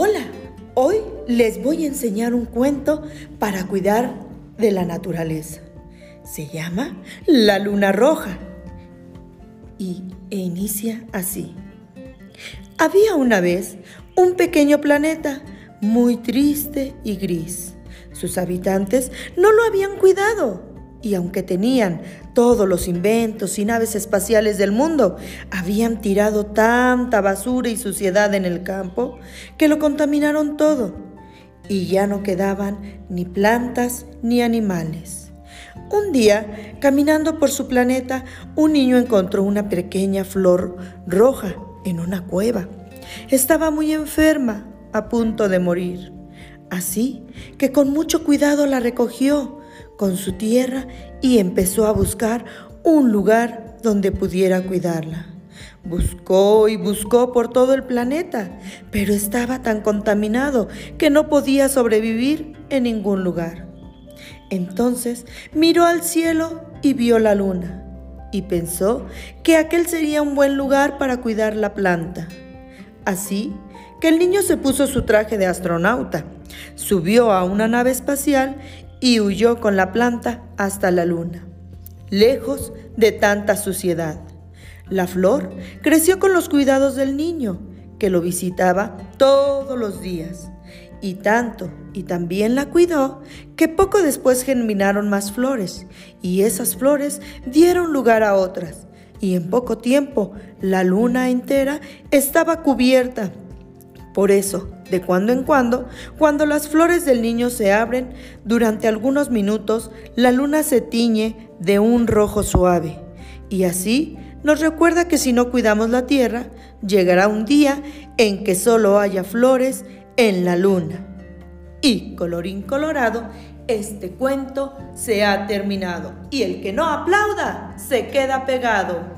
Hola, hoy les voy a enseñar un cuento para cuidar de la naturaleza. Se llama La Luna Roja y e inicia así. Había una vez un pequeño planeta muy triste y gris. Sus habitantes no lo habían cuidado y aunque tenían todos los inventos y naves espaciales del mundo, habían tirado tanta basura y suciedad en el campo que lo contaminaron todo y ya no quedaban ni plantas ni animales. Un día, caminando por su planeta, un niño encontró una pequeña flor roja en una cueva. Estaba muy enferma, a punto de morir. Así que con mucho cuidado la recogió con su tierra y empezó a buscar un lugar donde pudiera cuidarla. Buscó y buscó por todo el planeta, pero estaba tan contaminado que no podía sobrevivir en ningún lugar. Entonces miró al cielo y vio la luna, y pensó que aquel sería un buen lugar para cuidar la planta. Así que el niño se puso su traje de astronauta, subió a una nave espacial y huyó con la planta hasta la luna, lejos de tanta suciedad. La flor creció con los cuidados del niño, que lo visitaba todos los días, y tanto y también la cuidó que poco después germinaron más flores, y esas flores dieron lugar a otras, y en poco tiempo la luna entera estaba cubierta. Por eso, de cuando en cuando, cuando las flores del niño se abren, durante algunos minutos la luna se tiñe de un rojo suave. Y así nos recuerda que si no cuidamos la tierra, llegará un día en que solo haya flores en la luna. Y colorín colorado, este cuento se ha terminado. Y el que no aplauda, se queda pegado.